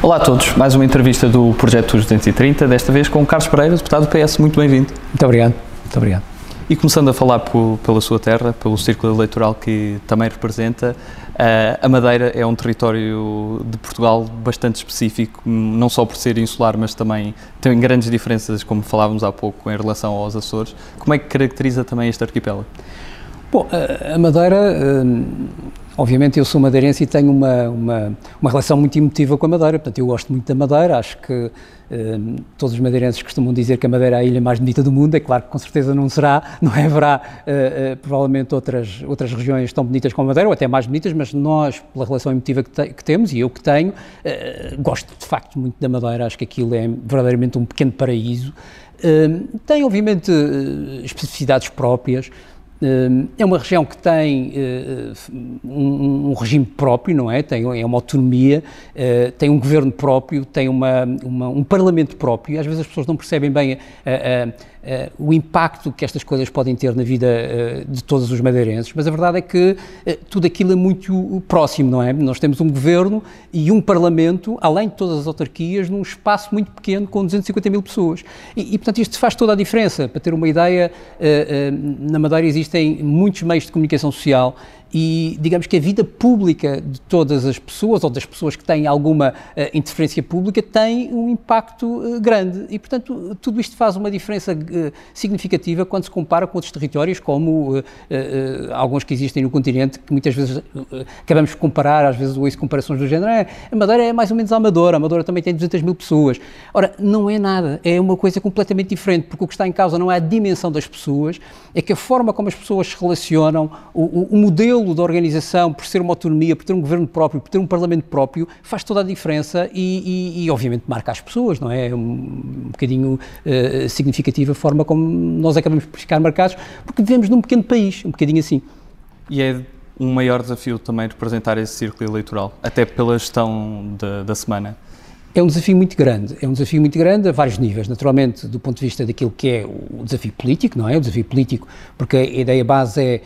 Olá a todos, mais uma entrevista do Projeto 230, desta vez com Carlos Pereira, deputado do PS. Muito bem-vindo. Muito obrigado. Muito obrigado. E começando a falar por, pela sua terra, pelo círculo eleitoral que também representa, uh, a Madeira é um território de Portugal bastante específico, não só por ser insular, mas também tem grandes diferenças, como falávamos há pouco, em relação aos Açores. Como é que caracteriza também este arquipélago? Bom, a Madeira, hum, obviamente eu sou madeirense e tenho uma, uma, uma, relação muito emotiva com a Madeira, portanto eu gosto muito da Madeira, acho que hum, todos os madeirenses costumam dizer que a Madeira é a ilha mais bonita do mundo, é claro que com certeza não será, não haverá uh, uh, provavelmente outras, outras regiões tão bonitas como a Madeira, ou até mais bonitas, mas nós, pela relação emotiva que, te, que temos, e eu que tenho, uh, gosto de facto muito da Madeira, acho que aquilo é verdadeiramente um pequeno paraíso, hum, tem obviamente especificidades próprias, é uma região que tem eh, um, regime próprio, não é? Tem é uma autonomia, eh, tem um governo próprio, tem uma, uma, um parlamento próprio. Às vezes as pessoas não percebem bem a, a, uh, o impacto que estas coisas podem ter na vida uh, de todos os madeirenses, mas a verdade é que uh, tudo aquilo é muito próximo, não é? Nós temos um governo e um parlamento, além de todas as autarquias, num espaço muito pequeno com 250 mil pessoas. E, e portanto, isto faz toda a diferença. Para ter uma ideia, na Madeira existem muitos meios de comunicação social e digamos que a vida pública de todas as pessoas ou das pessoas que têm alguma uh, interferência pública tem um impacto uh, grande. E portanto tudo isto faz uma diferença uh, significativa quando se compara com outros territórios como alguns que existem no continente que muitas vezes acabamos de comparar às vezes ouço comparações do género. É, a Madeira é mais ou menos a Amadora a Amadora também tem 200 mil pessoas. Ora não é nada é uma coisa completamente diferente porque o que está em causa não é a dimensão das pessoas é que a forma como as pessoas se relacionam o, o, o modelo modelo da organização, por ser uma autonomia, por ter um governo próprio, por ter um parlamento próprio, faz toda a diferença e, e, e obviamente, marca as pessoas, não é? É um, um bocadinho uh, significativa a forma como nós acabamos por ficar marcados, porque vivemos num pequeno país, um bocadinho assim. E é um maior desafio também representar esse círculo eleitoral, até pela gestão de, da semana. É um desafio muito grande, é um desafio muito grande a vários níveis, naturalmente do ponto de vista daquilo que é o desafio político, não é? O desafio político, porque a ideia base é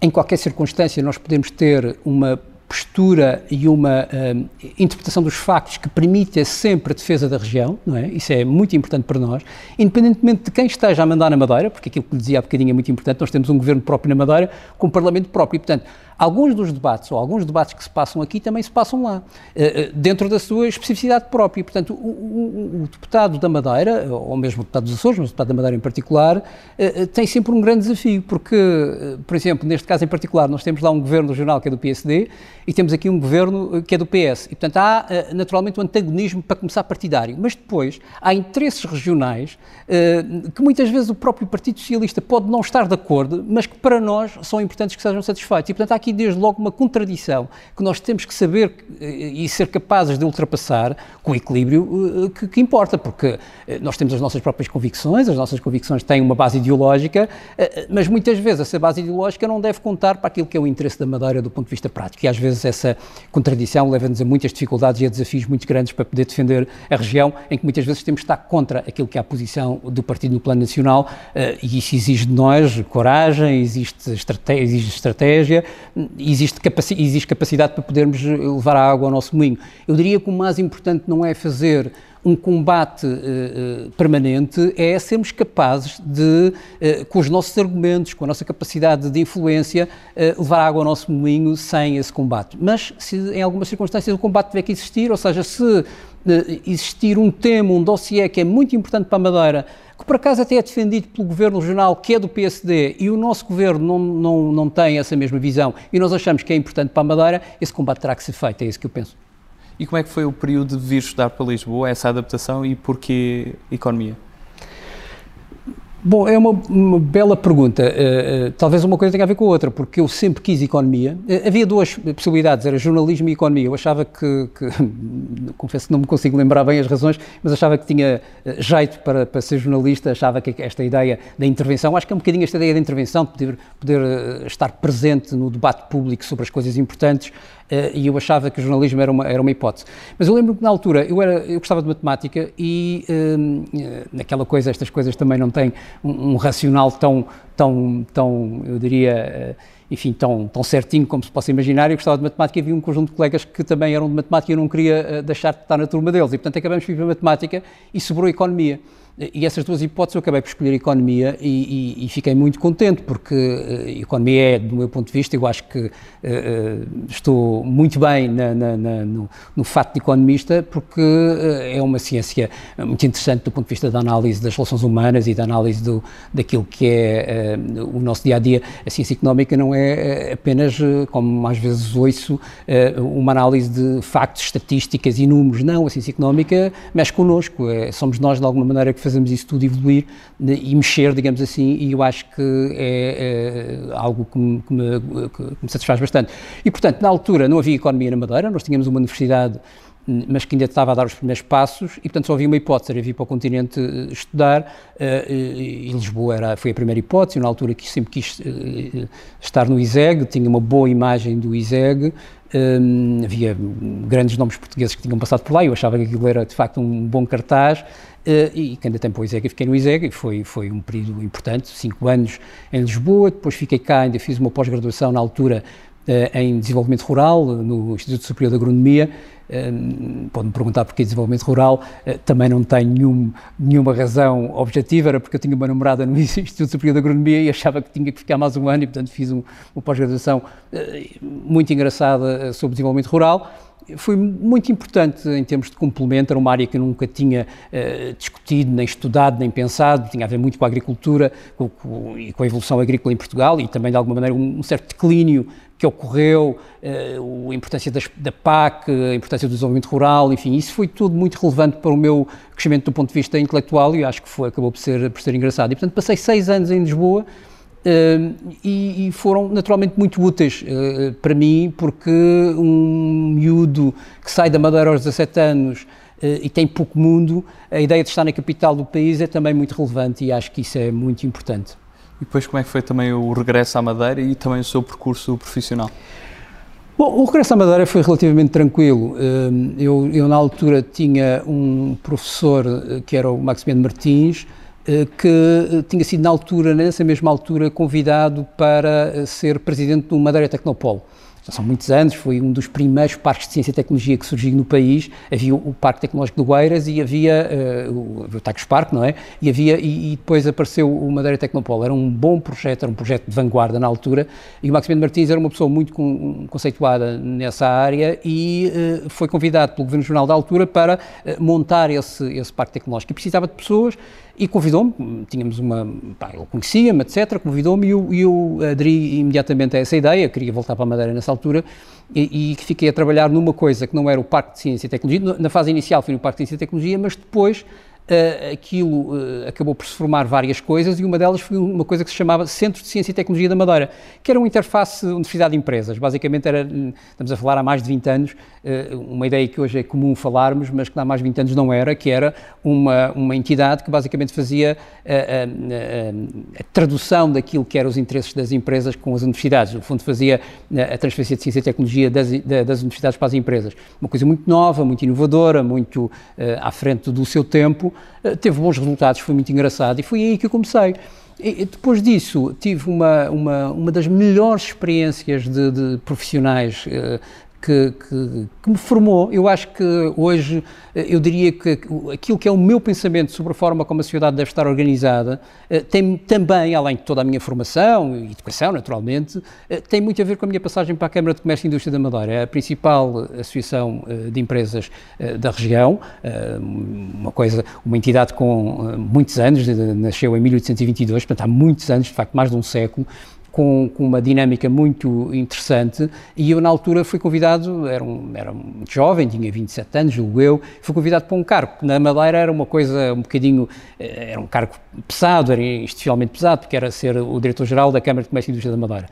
em qualquer circunstância, nós podemos ter uma postura e uma uh, interpretação dos factos que permita sempre a defesa da região, não é? Isso é muito importante para nós, independentemente de quem esteja a mandar na Madeira, porque aquilo que lhe dizia há bocadinho é muito importante, nós temos um governo próprio na Madeira com um parlamento próprio, e, portanto, alguns dos debates, ou alguns debates que se passam aqui, também se passam lá, uh, dentro da sua especificidade própria. Portanto, o, o, o, deputado da Madeira, ou mesmo o deputado dos Açores, mas o deputado da Madeira em particular, uh, tem sempre um grande desafio, porque, por exemplo, neste caso em particular, nós temos lá um governo regional que é do PSD e temos aqui um governo que é do PS. E, portanto, há naturalmente um antagonismo para começar partidário, mas depois há interesses regionais que muitas vezes o próprio Partido Socialista pode não estar de acordo, mas que para nós são importantes que sejam satisfeitos. E, portanto, há aqui desde logo uma contradição que nós temos que saber eh, e ser capazes de ultrapassar com o equilíbrio eh, que, que importa, porque eh, nós temos as nossas próprias convicções, as nossas convicções têm uma base ideológica, mas muitas vezes essa base ideológica não deve contar para aquilo que é o interesse da Madeira do ponto de vista prático. E às vezes essa contradição leva-nos a muitas dificuldades e a desafios muito grandes para poder defender a região, em que muitas vezes temos de estar contra aquilo que é a posição do partido no plano nacional, e isso exige de nós coragem, existe estratégia, exige estratégia existe, capaci existe capacidade para podermos levar a água ao nosso moinho. Eu diria que o mais importante não é fazer um combate uh, permanente é sermos capazes de, uh, com os nossos argumentos, com a nossa capacidade de influência, uh, levar água ao nosso moinho sem esse combate. Mas se em algumas circunstâncias o combate tiver que existir, ou seja, se existir um tema, um dossiê que é muito importante para a Madeira, que por acaso até é defendido pelo governo regional, que é do PSD, e o nosso governo não, não, não tem essa mesma visão, e nós achamos que é importante para a Madeira, esse combate terá que ser feito, é isso que eu penso. E como é que foi o período de vir estudar para Lisboa, essa adaptação e porquê economia? Bom, é uma, uma bela pergunta. Uh, uh, talvez uma coisa tenha a ver com a outra, porque eu sempre quis economia. Uh, havia duas possibilidades, era jornalismo e economia. Eu achava que, que confesso que não me consigo lembrar bem as razões, mas achava que tinha jeito para, para ser jornalista, achava que esta ideia da intervenção, acho que é um bocadinho esta ideia da intervenção, de poder, poder estar presente no debate público sobre as coisas importantes, e eu achava que o jornalismo era uma, era uma hipótese. Mas eu lembro que na altura eu, era, eu gostava de matemática e uh, naquela coisa, estas coisas também não têm um, um racional tão, tão, tão, eu diria, enfim, tão, tão certinho como se possa imaginar. Eu gostava de matemática e havia um conjunto de colegas que também eram de matemática e eu não queria deixar de estar na turma deles. E, portanto, acabamos por ir para matemática e sobrou a economia. E essas duas hipóteses eu acabei por escolher economia e, e, e fiquei muito contente, porque uh, economia é, do meu ponto de vista, eu acho que uh, estou muito bem na, na, na, no, no fato de economista, porque uh, é uma ciência muito interessante do ponto de vista da análise das relações humanas e da análise do, daquilo que é o nosso dia a dia. A ciência económica não é apenas, como às vezes ouço, uma análise de factos, estatísticas e números. Não, a ciência económica mexe connosco, é, somos nós, de alguma maneira, que fazemos isso tudo evoluir e mexer, digamos assim, e eu acho que é, é algo que me, que, me, que me, satisfaz bastante. E, portanto, na altura não havia economia na Madeira, nós tínhamos uma universidade mas que ainda estava a dar os primeiros passos e, portanto, só havia uma hipótese, era vir para o continente eh, estudar uh, e, Lisboa era, foi a primeira hipótese, na altura que sempre quis uh, estar no ISEG, tinha uma boa imagem do ISEG, um, havia grandes nomes portugueses que tinham passado por lá, eu achava que aquilo era, de facto, um bom cartaz Uh, e que ainda tempo o ISEG, fiquei no ISEG, e foi, foi um período importante, cinco anos em Lisboa, depois fiquei cá, ainda fiz uma pós-graduação na altura uh, em Desenvolvimento Rural, no Instituto Superior de Agronomia, pode-me perguntar porquê desenvolvimento rural, também não tenho nenhum, nenhuma razão objetiva, era porque eu tinha uma namorada no Instituto Superior de Agronomia e achava que tinha que ficar mais um ano e, portanto, fiz um, uma pós-graduação muito engraçada sobre desenvolvimento rural foi muito importante em termos de complemento, era uma área que eu nunca tinha uh, discutido, nem estudado, nem pensado, tinha a ver muito com a agricultura com, com, e com a evolução agrícola em Portugal e também, de alguma maneira, um, um certo declínio que ocorreu, uh, a importância das, da PAC, a importância do desenvolvimento rural, enfim, isso foi tudo muito relevante para o meu crescimento do ponto de vista intelectual e acho que foi, acabou por ser, por ser engraçado. E, portanto, passei seis anos em Lisboa, e, e, foram naturalmente muito úteis uh, para mim, porque um miúdo que sai da Madeira aos 17 anos uh, e tem pouco mundo, a ideia de estar na capital do país é também muito relevante e acho que isso é muito importante. E depois, como é que foi também o regresso à Madeira e também o seu percurso profissional? Bom, o regresso à Madeira foi relativamente tranquilo. Eu, eu na altura, tinha um professor que era o Maximiano Martins, eh, que eh, tinha sido na altura, nessa mesma altura, convidado para eh, ser presidente do Madeira Tecnopolo já são muitos anos, foi um dos primeiros parques de ciência e tecnologia que surgiu no país. Havia o, Parque Tecnológico do Gueiras e havia uh, o, o Tacos Parque, não é? E, havia, e, e, depois apareceu o Madeira Tecnopolo. Era um bom projeto, era um projeto de vanguarda na altura. E o Maximiliano Martins era uma pessoa muito com, conceituada nessa área e uh, foi convidado pelo Governo Jornal da altura para uh, montar esse, esse parque tecnológico. E precisava de pessoas e convidou-me, tínhamos uma, pá, ele conhecia-me, etc, convidou-me e eu, eu aderi imediatamente a essa ideia, queria voltar para a Madeira nessa altura e, e fiquei a trabalhar numa coisa que não era o Parque de Ciência e Tecnologia, na fase inicial foi no Parque de Ciência e Tecnologia, mas depois uh, aquilo uh, acabou por se formar várias coisas e uma delas foi uma coisa que se chamava Centro de Ciência e Tecnologia da Madeira, que era uma interface Universidade-Empresas. Basicamente era, estamos a falar há mais de 20 anos, uh, uma ideia que hoje é comum falarmos, mas que há mais de 20 anos não era, que era uma, uma entidade que basicamente fazia a, a, a, tradução daquilo que eram os interesses das empresas com as universidades. No fundo, fazia a transferência de ciência e tecnologia das, das universidades para as empresas. Uma coisa muito nova, muito inovadora, muito à frente do seu tempo, eh, teve bons resultados, foi muito engraçado e foi aí que eu comecei. E, depois disso, tive uma, uma, uma das melhores experiências de, de profissionais uh, que, que, que, me formou. Eu acho que hoje, eh, eu diria que aquilo que é o meu pensamento sobre a forma como a sociedade deve estar organizada, eh, tem também, além de toda a minha formação e educação, naturalmente, eh, tem muito a ver com a minha passagem para a Câmara de Comércio e Indústria da Madeira, é a principal associação de empresas da região, uma coisa, uma entidade com muitos anos, nasceu em 1822, portanto há muitos anos, de facto mais de um século, com, com, uma dinâmica muito interessante. E eu na altura fui convidado, era, um, era muito jovem, tinha 27 anos, julgo eu, fui convidado para um cargo, que na Madeira era uma coisa um bocadinho, eh, era um cargo pesado, era institucionalmente pesado, porque era ser o diretor-geral da Câmara de Comércio e Indústria da Madeira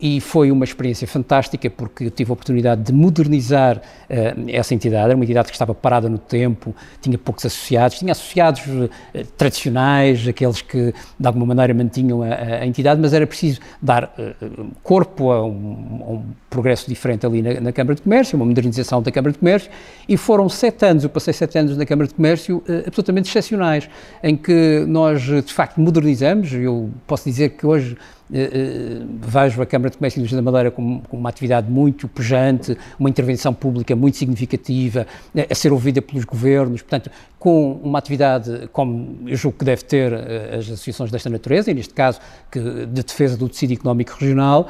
e foi uma experiência fantástica porque eu tive a oportunidade de modernizar uh, essa entidade. Era uma entidade que estava parada no tempo, tinha poucos associados, tinha associados uh, tradicionais, aqueles que de alguma maneira mantinham a, a, entidade, mas era preciso dar uh, corpo a um, a um, progresso diferente ali na, na, Câmara de Comércio, uma modernização da Câmara de Comércio, e foram sete anos, eu passei sete anos na Câmara de Comércio, absolutamente excepcionais, em que nós, de facto, modernizamos, eu posso dizer que hoje vejo a Câmara de Comércio e Indústria da Madeira como, como, uma atividade muito pujante, uma intervenção pública muito significativa, a ser ouvida pelos governos, portanto, com uma atividade como eu julgo que deve ter as associações desta natureza, e neste caso que, de defesa do tecido económico regional,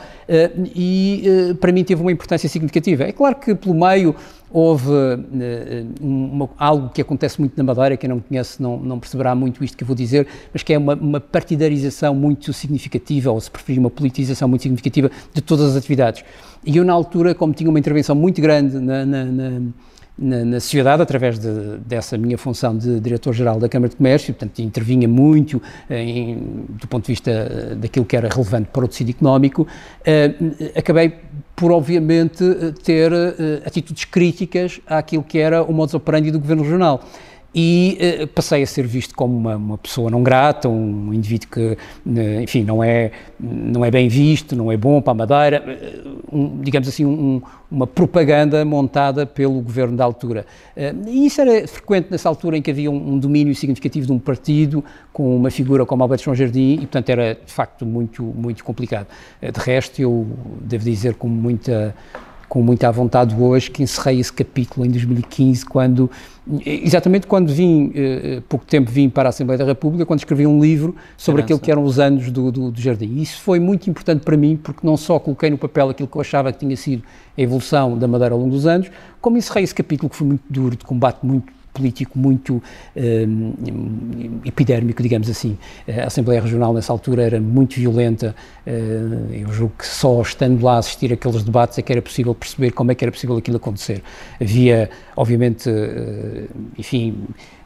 e para mim teve uma importância significativa. É claro que pelo meio houve uma, algo que acontece muito na Madeira, quem não conhece não, não perceberá muito isto que eu vou dizer, mas que é uma, uma partidarização muito significativa, ou se preferir, uma politização muito significativa de todas as atividades. E eu, na altura, como tinha uma intervenção muito grande na, na, na na, na, sociedade através de, dessa minha função de diretor-geral da Câmara de Comércio, portanto intervinha muito em, do ponto de vista eh, daquilo que era relevante para o tecido económico, uh, acabei por obviamente ter uh, atitudes críticas àquilo que era o modus operandi do Governo Regional e uh, passei a ser visto como uma, uma, pessoa não grata, um indivíduo que, uh, enfim, não é, não é bem visto, não é bom para a Madeira, uh, um, digamos assim, um, uma propaganda montada pelo governo da altura. e isso era frequente nessa altura em que havia um, um, domínio significativo de um partido com uma figura como Alberto João Jardim e, portanto, era de facto muito, muito complicado. de resto, eu devo dizer com muita com muita vontade hoje que encerrei esse capítulo em 2015, quando, exatamente quando vim, eh, eh, pouco tempo vim para a Assembleia da República, quando escrevi um livro sobre aquilo que eram os anos do, do, do Jardim. E isso foi muito importante para mim, porque não só coloquei no papel aquilo que eu achava que tinha sido a evolução da Madeira ao longo dos anos, como encerrei esse capítulo que foi muito duro, de combate muito político muito um, epidérmico, digamos assim. A Assembleia Regional nessa altura era muito violenta, uh, eu julgo que só estando lá a assistir aqueles debates é que era possível perceber como é que era possível aquilo acontecer. Havia, obviamente, uh, enfim,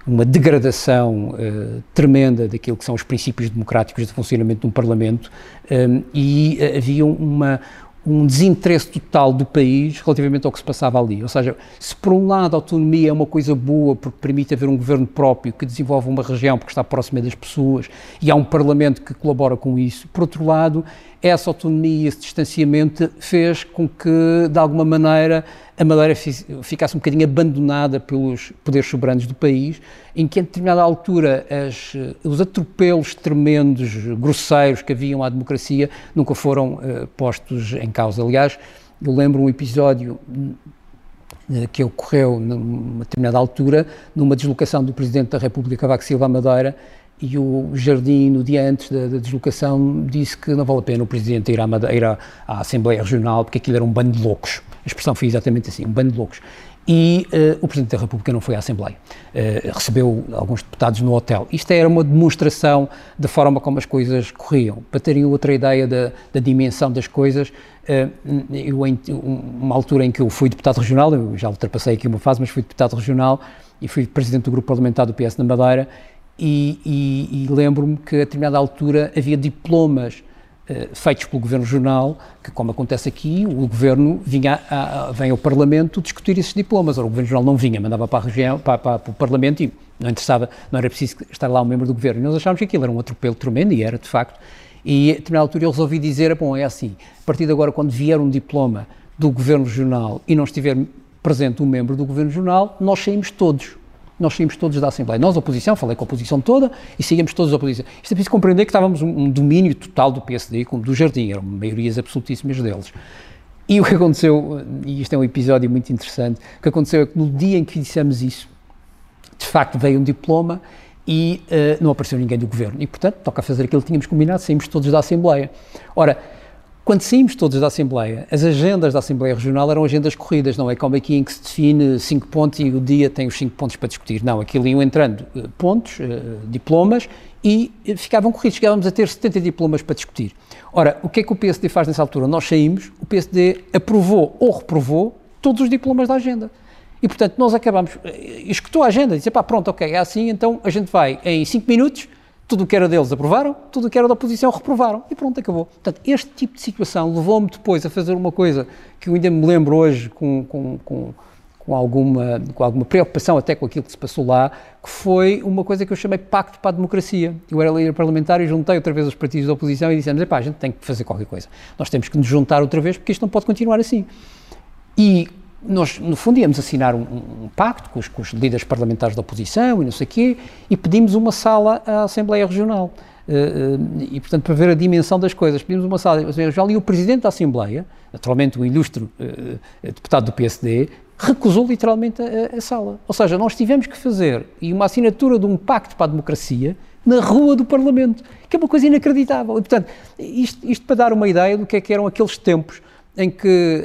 uma degradação uh, tremenda daquilo que são os princípios democráticos de funcionamento de um Parlamento um, e havia uma, um desinteresse total do país relativamente ao que se passava ali. Ou seja, se por um lado a autonomia é uma coisa boa porque permite haver um governo próprio que desenvolve uma região porque está próxima das pessoas e há um parlamento que colabora com isso, por outro lado, essa autonomia, esse distanciamento fez com que, de alguma maneira, a Madeira ficasse um bocadinho abandonada pelos poderes soberanos do país, em que, a determinada altura, as, os atropelos tremendos, grosseiros que haviam à democracia nunca foram uh, postos em causa. Aliás, eu lembro um episódio uh, que ocorreu numa determinada altura, numa deslocação do Presidente da República, Cavaco Silva, à Madeira, e o Jardim, no dia antes da, da, deslocação, disse que não vale a pena o Presidente ir à, ir à, à Assembleia Regional, porque aquilo era um bando de loucos. A expressão foi exatamente assim, um bando de loucos. E uh, o Presidente da República não foi à Assembleia. Uh, recebeu alguns deputados no hotel. Isto era uma demonstração da forma como as coisas corriam. Para terem outra ideia da, da dimensão das coisas, uh, eu, em uma altura em que eu fui deputado regional, eu já ultrapassei aqui uma fase, mas fui deputado regional e fui Presidente do Grupo Parlamentar do PS na Madeira, e, e, e lembro-me que a determinada altura havia diplomas uh, feitos pelo Governo Jornal, que como acontece aqui, o Governo vinha a, a, vem ao Parlamento discutir esses diplomas, Ora, o Governo Jornal não vinha, mandava para a região, para, para, para, o Parlamento e não interessava, não era preciso estar lá um membro do Governo. E nós achámos que aquilo era um atropelo tremendo, e era de facto, e a determinada altura eu resolvi dizer, bom, é assim, a partir de agora quando vier um diploma do Governo Jornal e não estiver presente um membro do Governo Jornal, nós saímos todos nós saímos todos da Assembleia. Nós, oposição, falei com a oposição toda e saímos todos da oposição. Isto é preciso compreender que estávamos um, um domínio total do PSD, como do Jardim, eram maiorias absolutíssimas deles. E o que aconteceu, e isto é um episódio muito interessante, o que aconteceu é que no dia em que dissemos isso, de facto veio um diploma e uh, não apareceu ninguém do governo. E, portanto, toca fazer aquilo que tínhamos combinado, saímos todos da Assembleia. Ora, quando saímos todos da Assembleia, as agendas da Assembleia Regional eram agendas corridas, não é como aqui em que se define cinco pontos e o dia tem os cinco pontos para discutir. Não, aquilo iam entrando uh, pontos, uh, diplomas e uh, ficavam corridos. Chegávamos a ter 70 diplomas para discutir. Ora, o que é que o PSD faz nessa altura? Nós saímos, o PSD aprovou ou reprovou todos os diplomas da agenda. E, portanto, nós acabamos, escutou a agenda, disse, pá, pronto, ok, é assim, então a gente vai em cinco minutos tudo o que era deles aprovaram, tudo o que era da oposição reprovaram. E pronto, acabou. Portanto, este tipo de situação levou-me depois a fazer uma coisa que eu ainda me lembro hoje com, com, com, com alguma, com alguma preocupação até com aquilo que se passou lá, que foi uma coisa que eu chamei Pacto para a Democracia. Eu era líder parlamentar e juntei outra vez os partidos da oposição e dissemos, epá, a gente tem que fazer qualquer coisa. Nós temos que nos juntar outra vez porque isto não pode continuar assim. E nós, no fundo, íamos assinar um, um pacto com os, com os, líderes parlamentares da oposição e não sei o quê, e pedimos uma sala à Assembleia Regional. Uh, uh, e, portanto, para ver a dimensão das coisas, pedimos uma sala à Assembleia Regional e o Presidente da Assembleia, naturalmente o ilustre uh, deputado do PSD, recusou literalmente a, a, sala. Ou seja, nós tivemos que fazer e uma assinatura de um pacto para a democracia na rua do Parlamento, que é uma coisa inacreditável. E, portanto, isto, isto para dar uma ideia do que é que eram aqueles tempos em que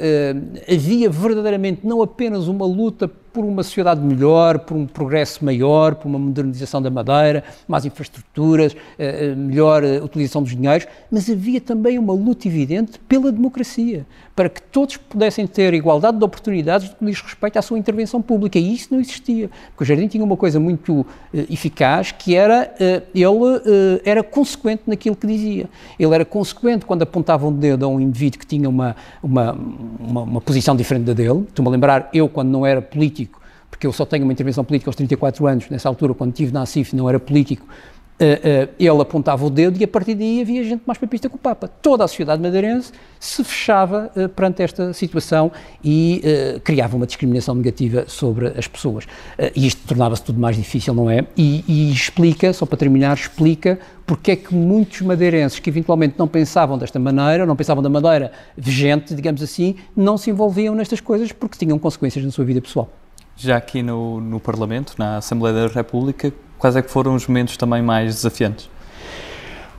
havia verdadeiramente não apenas uma luta por uma sociedade melhor, por um progresso maior, por uma modernização da madeira, mais infraestruturas, eh, eh, melhor eh, utilização dos dinheiros, mas havia também uma luta evidente pela democracia, para que todos pudessem ter igualdade de oportunidades no que diz respeito à sua intervenção pública. E isso não existia, porque o Jardim tinha uma coisa muito eficaz, que era, ele era consequente naquilo que dizia. Ele era consequente quando apontava um dedo a um indivíduo que tinha uma, uma, uma, uma posição diferente da dele. Estou-me a lembrar, eu quando não era político, porque eu só tenho uma intervenção política aos 34 anos, nessa altura, quando estive na ACIF, não era político, uh, uh, ele apontava o dedo e a partir daí havia gente mais papista que o Papa. Toda a sociedade madeirense se fechava uh, perante esta situação e criava uma discriminação negativa sobre as pessoas. e isto tornava-se tudo mais difícil, não é? E, e explica, só para terminar, explica porque é que muitos madeirenses que eventualmente não pensavam desta maneira, não pensavam da maneira vigente, digamos assim, não se envolviam nestas coisas porque tinham consequências na sua vida pessoal já aqui no, no Parlamento, na Assembleia da República, quais é que foram os momentos também mais desafiantes?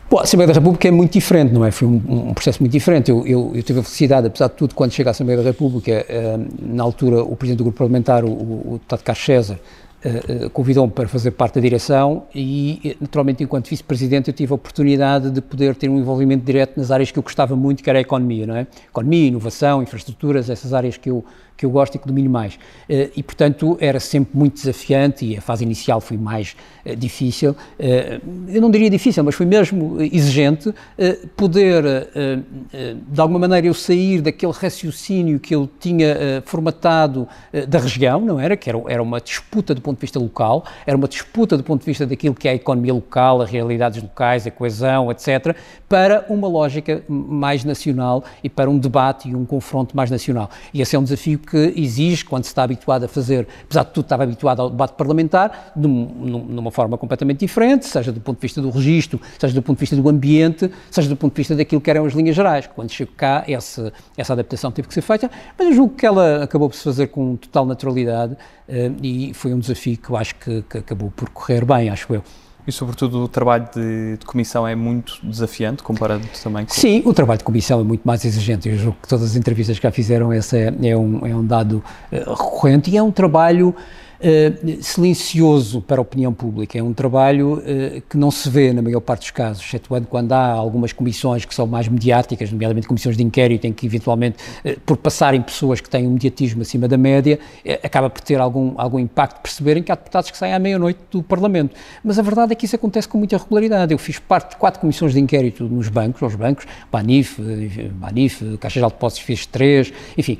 Bom, a Assembleia da República é muito diferente, não é? Foi um, um processo muito diferente. Eu, eu, eu, tive a felicidade, apesar de tudo, quando chega à Assembleia da República, uh, na altura o Presidente do Grupo Parlamentar, o, o deputado Carlos César, uh, uh, convidou-me para fazer parte da direção e, naturalmente, enquanto Vice-Presidente, eu tive a oportunidade de poder ter um envolvimento direto nas áreas que eu gostava muito, que era a economia, não é? Economia, inovação, infraestruturas, essas áreas que eu, que eu gosto e que domino mais. Uh, e, portanto, era sempre muito desafiante e a fase inicial foi mais uh, difícil. Uh, eu não diria difícil, mas foi mesmo exigente poder, de alguma maneira, eu sair daquele raciocínio que eu tinha formatado da região, não era? Que era uma disputa do ponto de vista local, era uma disputa do ponto de vista daquilo que é a economia local, as realidades locais, a coesão, etc., para uma lógica mais nacional e para um debate e um confronto mais nacional. E esse é um desafio que exige, quando se está habituado a fazer, apesar de tudo estava habituado ao debate parlamentar, de numa forma completamente diferente, seja do ponto de vista do registro, seja do ponto de vista do ambiente, seja do ponto de vista daquilo que eram as linhas gerais. Quando chego cá, essa, essa adaptação teve que ser feita, mas eu julgo que ela acabou por se fazer com total naturalidade uh, e foi um desafio que eu acho que, que acabou por correr bem, acho eu. E, sobretudo, o trabalho de, de, comissão é muito desafiante, comparado também com... Sim, o trabalho de comissão é muito mais exigente. Eu julgo que todas as entrevistas que já fizeram, esse é, é, um, é um dado uh, recorrente e é um trabalho uh, silencioso para a opinião pública. É um trabalho uh, que não se vê na maior parte dos casos, excetuando quando há algumas comissões que são mais mediáticas, nomeadamente comissões de inquérito, em que eventualmente, uh, por passarem pessoas que têm um mediatismo acima da média, acaba por ter algum, algum impacto perceberem que há deputados que saem à meia-noite do Parlamento. Mas a verdade é que isso acontece com muita regularidade. Eu fiz parte de quatro comissões de inquérito nos bancos, aos bancos, Banif, Banif, Caixa de Depósitos fiz três, enfim,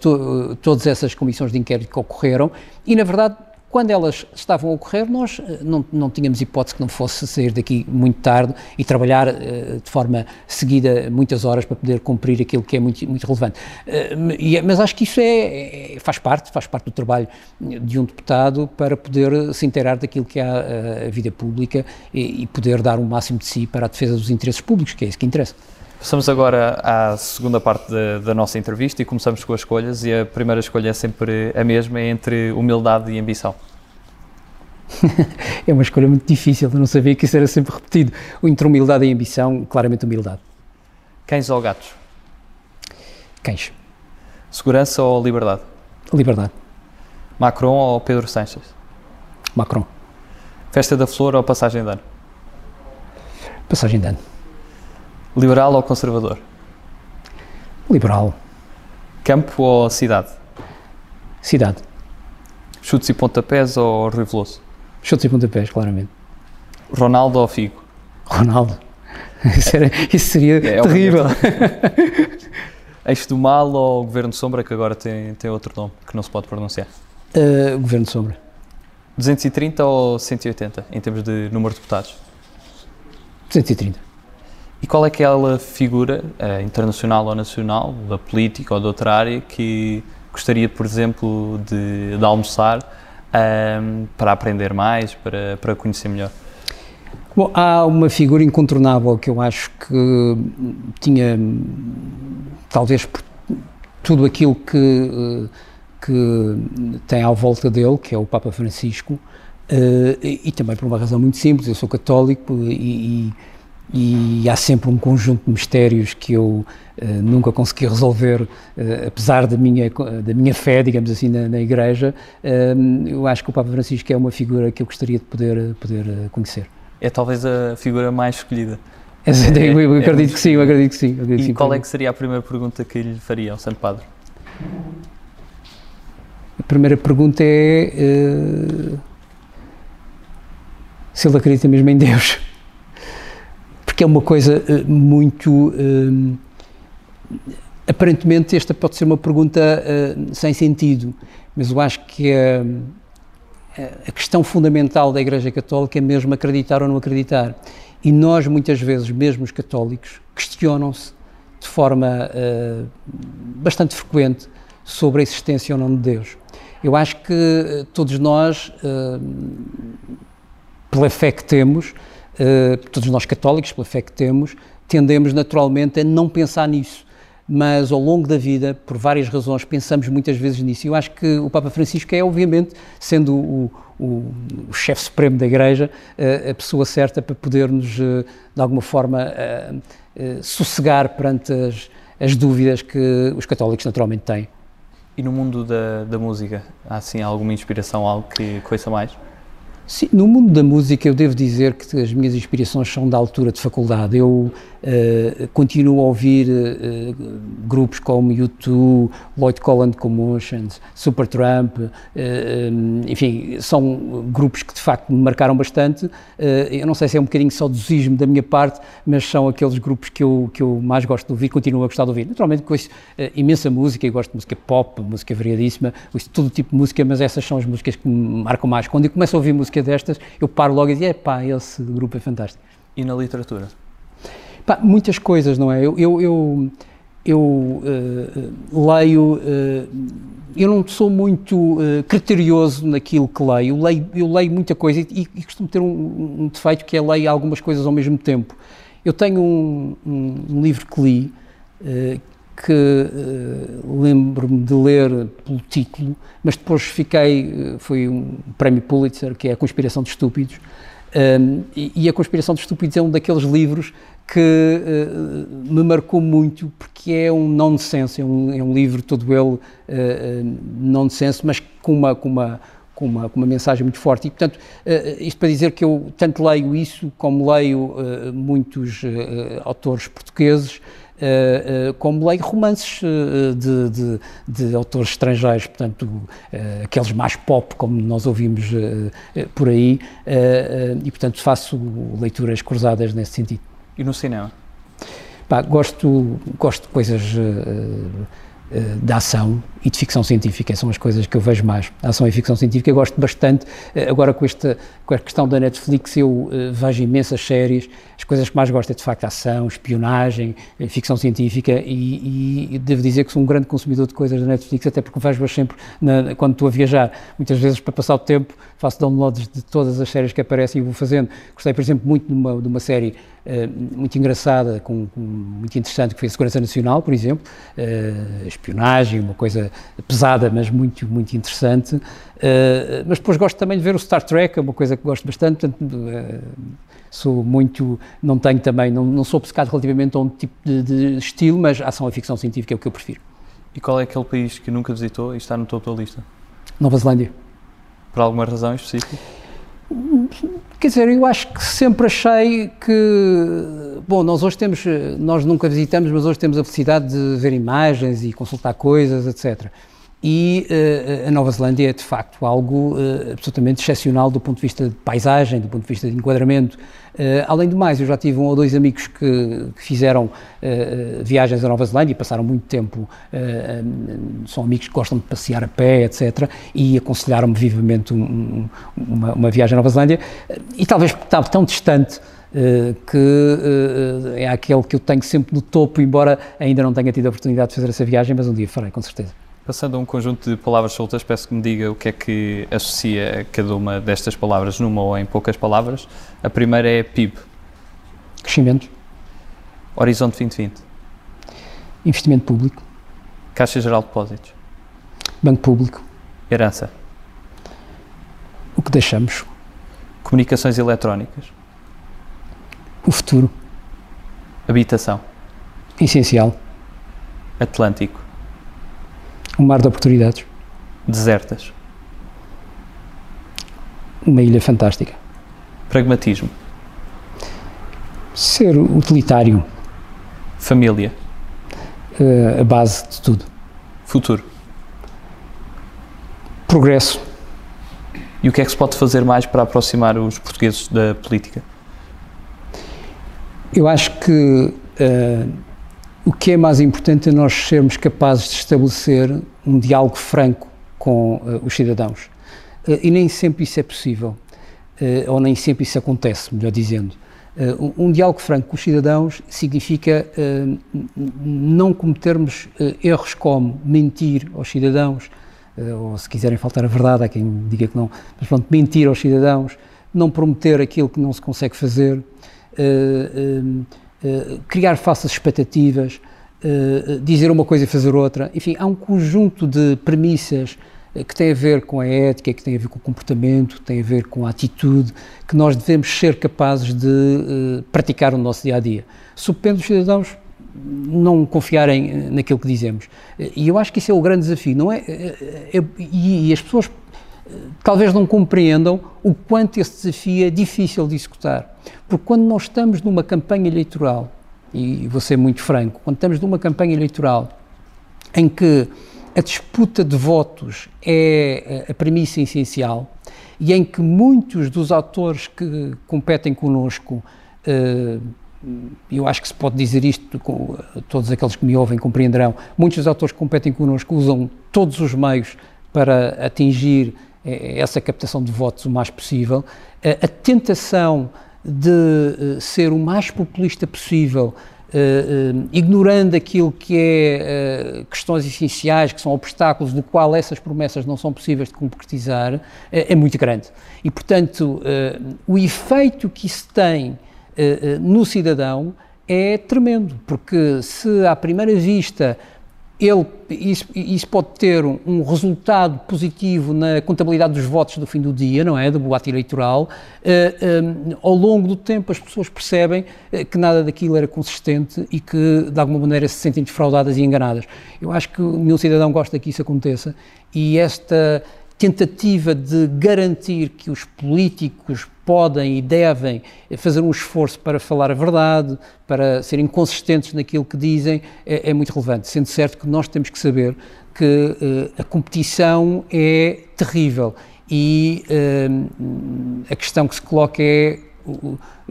to, todas essas comissões de inquérito que ocorreram, e na verdade, quando elas estavam a ocorrer, nós eh, não, não tínhamos hipótese que não fosse sair daqui muito tarde e trabalhar uh, de forma seguida muitas horas para poder cumprir aquilo que é muito, muito relevante. Uh, e, mas acho que isso é, é, faz parte, faz parte do trabalho de um deputado para poder se inteirar daquilo que é a, a vida pública e, e poder dar o máximo de si para a defesa dos interesses públicos, que é isso que interessa. Passamos agora à segunda parte da, da, nossa entrevista e começamos com as escolhas. E a primeira escolha é sempre a mesma, é entre humildade e ambição. é uma escolha muito difícil, não sabia que isso era sempre repetido. Entre humildade e ambição, claramente humildade. Cães ou gatos? Cães. Segurança ou liberdade? Liberdade. Macron ou Pedro Sánchez? Macron. Festa da Flor ou passagem de ano? Passagem de ano. Liberal ou conservador? Liberal. Campo ou cidade? Cidade. Chutes e pontapés ou Rui Veloso? Chutes e pontapés, claramente. Ronaldo ou Figo? Ronaldo. Isso, era, isso seria é, terrível. Eixo do Mal ou Governo Sombra, que agora tem, tem outro nome, que não se pode pronunciar? Uh, Governo Sombra. 230 ou 180, em termos de número de deputados? 230. E qual é aquela figura, uh, internacional ou nacional, da política ou de outra área, que gostaria, por exemplo, de, de almoçar um, para aprender mais, para, para conhecer melhor? Bom, há uma figura incontornável que eu acho que tinha, talvez por tudo aquilo que, que tem à volta dele, que é o Papa Francisco, e, e também por uma razão muito simples, eu sou católico e e há sempre um conjunto de mistérios que eu uh, nunca consegui resolver, uh, apesar da minha, da minha fé, digamos assim, na, na Igreja. Uh, eu acho que o Papa Francisco é uma figura que eu gostaria de poder, poder conhecer. É talvez a figura mais escolhida. É, eu, eu acredito é, que sim, eu acredito que sim. Acredito e sim, qual é que seria a primeira pergunta que lhe faria ao Santo Padre? A primeira pergunta é se ele acredita mesmo em Deus porque é uma coisa uh, muito. Uh, aparentemente, esta pode ser uma pergunta uh, sem sentido, mas eu acho que a, questão fundamental da Igreja Católica é mesmo acreditar ou não acreditar. E nós, muitas vezes, mesmo os católicos, questionam-se de forma bastante frequente sobre a existência ou não de Deus. Eu acho que todos nós, pela fé que temos, uh, todos nós católicos, pela fé que temos, tendemos naturalmente a não pensar nisso. Mas ao longo da vida, por várias razões, pensamos muitas vezes nisso. E eu acho que o Papa Francisco é, obviamente, sendo o, o, o chefe supremo da Igreja, uh, a pessoa certa para poder-nos, uh, de alguma forma, sossegar perante as, as dúvidas que os católicos naturalmente têm. E no mundo da, da música, há assim alguma inspiração, algo que conheça mais? Sim, no mundo da música eu devo dizer que as minhas inspirações são da altura de faculdade. Eu uh, continuo a ouvir uh, grupos como U2, Lloyd Colland Commotions, Supertramp, uh, enfim, são grupos que de facto me marcaram bastante. eu não sei se é um bocadinho saudosismo da minha parte, mas são aqueles grupos que eu, que eu mais gosto de ouvir, continuo a gostar de ouvir. Naturalmente conheço imensa música, eu gosto de música pop, música variadíssima, todo tipo de música, mas essas são as músicas que me marcam mais. Quando eu começo a ouvir música destas, eu paro logo e digo, pá, esse grupo é fantástico. E na literatura? Pá, muitas coisas, não é? Eu, eu, eu, eu uh, leio, uh, eu não sou muito uh, criterioso naquilo que leio, eu leio, eu leio muita coisa e, e costumo ter um, um, defeito que é leio algumas coisas ao mesmo tempo. Eu tenho um, um livro que li, que uh, lembro-me de ler pelo título, mas depois fiquei, uh, foi um prémio Pulitzer, que é A Conspiração de Estúpidos, um, e, e, A Conspiração de Estúpidos é um daqueles livros que uh, me marcou muito, porque é um nonsense, é um, é um livro todo ele uh, nonsense, mas com uma, com uma com uma, com uma mensagem muito forte. E, portanto, isto para dizer que eu tanto leio isso, como leio muitos autores portugueses, como leio romances uh, de, de, de, autores estrangeiros, portanto, aqueles mais pop, como nós ouvimos por aí, e, portanto, faço leituras cruzadas nesse sentido. E no cinema? Pá, gosto, gosto de coisas eh, de ação e de ficção científica, são as coisas que eu vejo mais. ação e ficção científica eu gosto bastante. Eh, agora, com, esta, com a questão da Netflix, eu eh, vejo imensas séries. As coisas que mais gosto é, de facto, ação, espionagem, ficção científica e, e, devo dizer que sou um grande consumidor de coisas da Netflix, até porque vejo-as sempre na, quando estou a viajar. Muitas vezes, para passar o tempo, faço downloads de todas as séries que aparecem e vou fazendo. Gostei, por exemplo, muito de uma, de uma série muito engraçada, com, com, muito interessante, que foi a Segurança Nacional, por exemplo, uh, espionagem, uma coisa pesada, mas muito, muito interessante. Uh, mas depois gosto também de ver o Star Trek, é uma coisa que gosto bastante, portanto, sou muito, não tenho também, não, não sou obcecado relativamente a um tipo de, de estilo, mas ação e ficção científica é o que eu prefiro. E qual é aquele país que nunca visitou e está no topo da lista? Nova Zelândia. Por alguma razão específica? Quer dizer, eu acho que sempre achei que, bom, nós hoje temos, nós nunca visitamos, mas hoje temos a felicidade de ver imagens e consultar coisas, etc. e uh, a Nova Zelândia é de facto algo uh, absolutamente excepcional do ponto de vista de paisagem, do ponto de vista de enquadramento. Uh, além do mais, eu já tive um ou dois amigos que, que fizeram viagens à Nova Zelândia e passaram muito tempo, um, são amigos que gostam de passear a pé, etc. E aconselharam-me vivamente um, um, uma, uma, viagem à Nova Zelândia e talvez estava tão distante que é aquele que eu tenho sempre no topo, embora ainda não tenha tido a oportunidade de fazer essa viagem, mas um dia farei, com certeza. Passando a um conjunto de palavras soltas, peço que me diga o que é que associa cada uma destas palavras numa ou em poucas palavras. A primeira é PIB. Crescimento. Horizonte 2020. Investimento público. Caixa Geral de Depósitos. Banco Público. Herança. O que deixamos. Comunicações eletrónicas. O futuro. Habitação. Essencial. Atlântico. Um mar de oportunidades. Desertas. Uma ilha fantástica. Pragmatismo. Ser utilitário. Família. Uh, a base de tudo. Futuro. Progresso. E o que é que se pode fazer mais para aproximar os portugueses da política? Eu acho que uh, o que é mais importante é nós sermos capazes de estabelecer um diálogo franco com uh, os cidadãos. Uh, e nem sempre isso é possível, uh, ou nem sempre isso acontece, melhor dizendo. Um, um, diálogo franco com os cidadãos significa não cometermos erros como mentir aos cidadãos, ou se quiserem faltar a verdade, há quem diga que não, mas pronto, mentir aos cidadãos, não prometer aquilo que não se consegue fazer, criar falsas expectativas, uh, dizer uma coisa e fazer outra. Enfim, há um conjunto de premissas que tem a ver com a ética, que tem a ver com o comportamento, que tem a ver com a atitude, que nós devemos ser capazes de praticar no nosso dia a dia. Supendo os cidadãos não confiarem naquilo que dizemos. E eu acho que isso é o grande desafio, não é? e as pessoas talvez não compreendam o quanto esse desafio é difícil de executar. Porque quando nós estamos numa campanha eleitoral e vou ser muito franco, quando estamos numa campanha eleitoral em que a disputa de votos é a premissa essencial e em que muitos dos autores que competem connosco, eh, eu acho que se pode dizer isto, todos aqueles que me ouvem compreenderão, muitos dos autores que competem connosco usam todos os meios para atingir essa captação de votos o mais possível. A tentação de uh, ser o mais populista possível, uh, uh, ignorando aquilo que é questões essenciais, que são obstáculos do qual essas promessas não são possíveis de concretizar, é muito grande. E, portanto, o efeito que isso tem no cidadão é tremendo, porque se à primeira vista ele, isso, isso, pode ter um, resultado positivo na contabilidade dos votos do fim do dia, não é? Do ato eleitoral. Uh, um, ao longo do tempo, as pessoas percebem uh, que nada daquilo era consistente e que, de alguma maneira, se sentem defraudadas e enganadas. Eu acho que nenhum cidadão gosta que isso aconteça e esta tentativa de garantir que os políticos podem e devem fazer um esforço para falar a verdade, para serem consistentes naquilo que dizem, é, é muito relevante. Sendo certo que nós temos que saber que uh, a competição é terrível e uh, a questão que se coloca é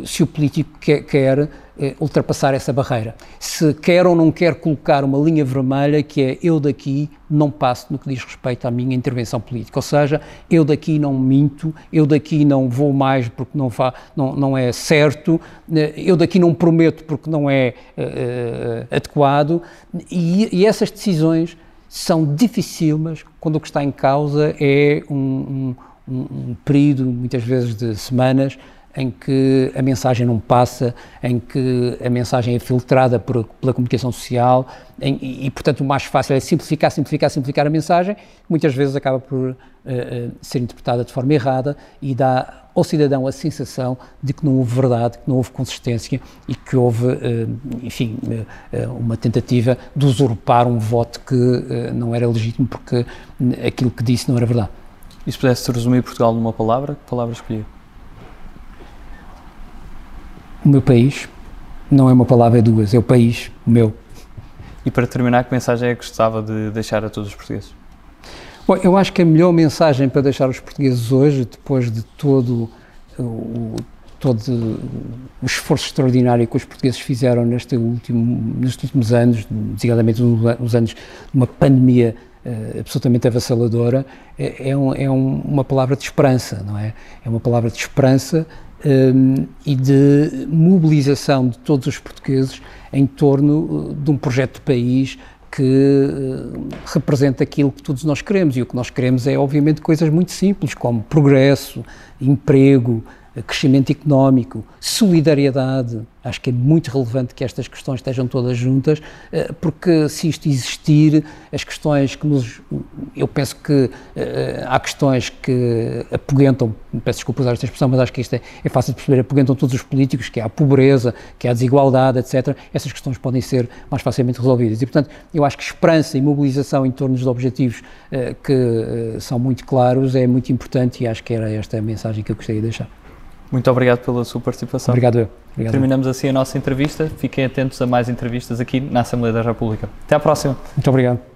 se o político quer, quer eh, ultrapassar essa barreira. Se quer ou não quer colocar uma linha vermelha que é eu daqui não passo no que diz respeito à minha intervenção política. Ou seja, eu daqui não minto, eu daqui não vou mais porque não, fa, não, não é certo, eh, eu daqui não prometo porque não é uh, adequado. E, e, essas decisões são dificílimas quando o que está em causa é um, um, um período, muitas vezes de semanas, em que a mensagem não passa, em que a mensagem é filtrada por, pela comunicação social em, e, portanto, o mais fácil é simplificar, simplificar, simplificar a mensagem, muitas vezes acaba por uh, uh, ser interpretada de forma errada e dá ao cidadão a sensação de que não houve verdade, que não houve consistência e que houve, uh, enfim, uma tentativa de usurpar um voto que não era legítimo porque aquilo que disse não era verdade. E se pudesse resumir Portugal numa palavra, que palavra escolhia? O meu país, não é uma palavra, é duas, é o país, o meu. E para terminar, que mensagem é que gostava de deixar a todos os portugueses? Bom, eu acho que a melhor mensagem para deixar os portugueses hoje, depois de todo o, todo o esforço extraordinário que os portugueses fizeram neste último, nestes últimos anos, designadamente nos anos de uma pandemia uh, absolutamente avassaladora, é, é, um, é um, uma palavra de esperança, não é? É uma palavra de esperança um, e de mobilização de todos os portugueses em torno de um projeto de país que uh, representa aquilo que todos nós queremos. E o que nós queremos é, obviamente, coisas muito simples, como progresso, emprego, crescimento económico, solidariedade. Acho que é muito relevante que estas questões estejam todas juntas, eh, porque se isto existir, as questões que nos. Eu penso que eh, há questões que apoguentam, peço desculpa usar esta expressão, mas acho que isto é, é fácil de perceber, apoguentam todos os políticos, que há a pobreza, que há a desigualdade, etc. Essas questões podem ser mais facilmente resolvidas. E, portanto, eu acho que esperança e mobilização em torno dos objetivos eh, que são muito claros é muito importante e acho que era esta a mensagem que eu gostaria de deixar. Muito obrigado pela sua participação. Obrigado. Obrigado. Terminamos assim a nossa entrevista. Fiquem atentos a mais entrevistas aqui na Assembleia da República. Até à próxima. Muito obrigado.